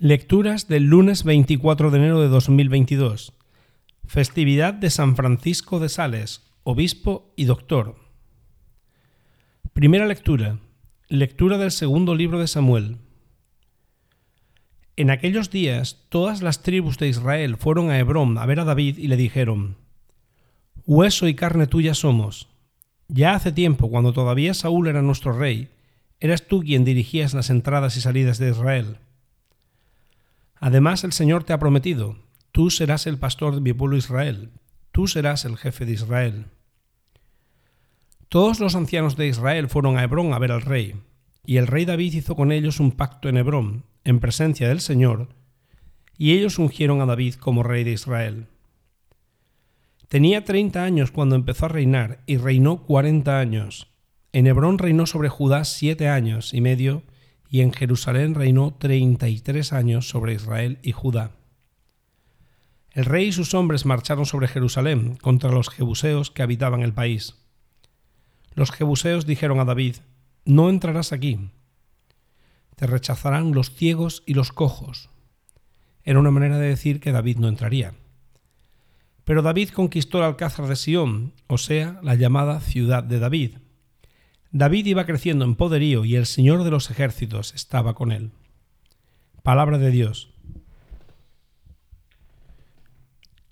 Lecturas del lunes 24 de enero de 2022. Festividad de San Francisco de Sales, obispo y doctor. Primera lectura. Lectura del segundo libro de Samuel. En aquellos días todas las tribus de Israel fueron a Hebrón a ver a David y le dijeron, Hueso y carne tuya somos. Ya hace tiempo, cuando todavía Saúl era nuestro rey, eras tú quien dirigías las entradas y salidas de Israel. Además el Señor te ha prometido, tú serás el pastor de mi pueblo Israel, tú serás el jefe de Israel. Todos los ancianos de Israel fueron a Hebrón a ver al rey, y el rey David hizo con ellos un pacto en Hebrón, en presencia del Señor, y ellos ungieron a David como rey de Israel. Tenía treinta años cuando empezó a reinar, y reinó cuarenta años. En Hebrón reinó sobre Judá siete años y medio, y en Jerusalén reinó treinta y tres años sobre Israel y Judá. El rey y sus hombres marcharon sobre Jerusalén contra los jebuseos que habitaban el país. Los jebuseos dijeron a David, No entrarás aquí. Te rechazarán los ciegos y los cojos. Era una manera de decir que David no entraría. Pero David conquistó el alcázar de Sión, o sea, la llamada ciudad de David, David iba creciendo en poderío y el Señor de los ejércitos estaba con él. Palabra de Dios.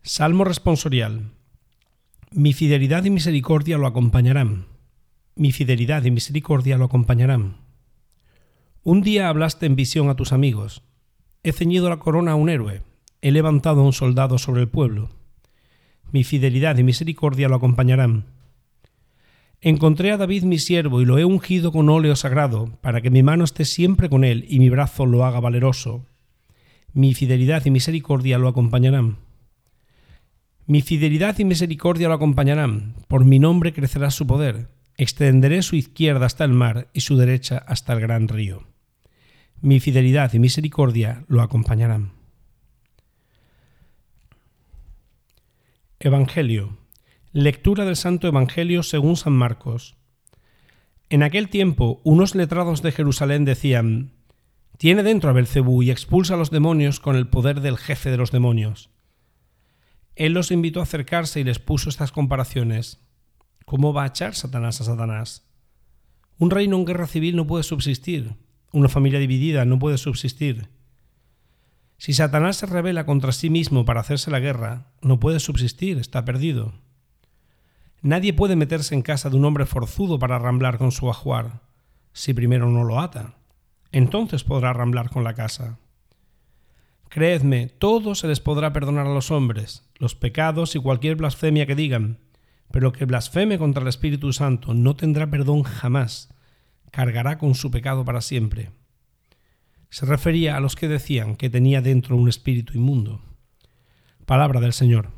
Salmo responsorial. Mi fidelidad y misericordia lo acompañarán. Mi fidelidad y misericordia lo acompañarán. Un día hablaste en visión a tus amigos. He ceñido la corona a un héroe. He levantado a un soldado sobre el pueblo. Mi fidelidad y misericordia lo acompañarán. Encontré a David mi siervo y lo he ungido con óleo sagrado, para que mi mano esté siempre con él y mi brazo lo haga valeroso. Mi fidelidad y misericordia lo acompañarán. Mi fidelidad y misericordia lo acompañarán, por mi nombre crecerá su poder, extenderé su izquierda hasta el mar y su derecha hasta el gran río. Mi fidelidad y misericordia lo acompañarán. Evangelio Lectura del Santo Evangelio según San Marcos. En aquel tiempo, unos letrados de Jerusalén decían: Tiene dentro a Belcebú y expulsa a los demonios con el poder del jefe de los demonios. Él los invitó a acercarse y les puso estas comparaciones. ¿Cómo va a echar Satanás a Satanás? Un reino en guerra civil no puede subsistir. Una familia dividida no puede subsistir. Si Satanás se revela contra sí mismo para hacerse la guerra, no puede subsistir, está perdido. Nadie puede meterse en casa de un hombre forzudo para ramblar con su ajuar, si primero no lo ata. Entonces podrá ramblar con la casa. Creedme, todo se les podrá perdonar a los hombres, los pecados y cualquier blasfemia que digan, pero que blasfeme contra el Espíritu Santo no tendrá perdón jamás, cargará con su pecado para siempre. Se refería a los que decían que tenía dentro un espíritu inmundo. Palabra del Señor.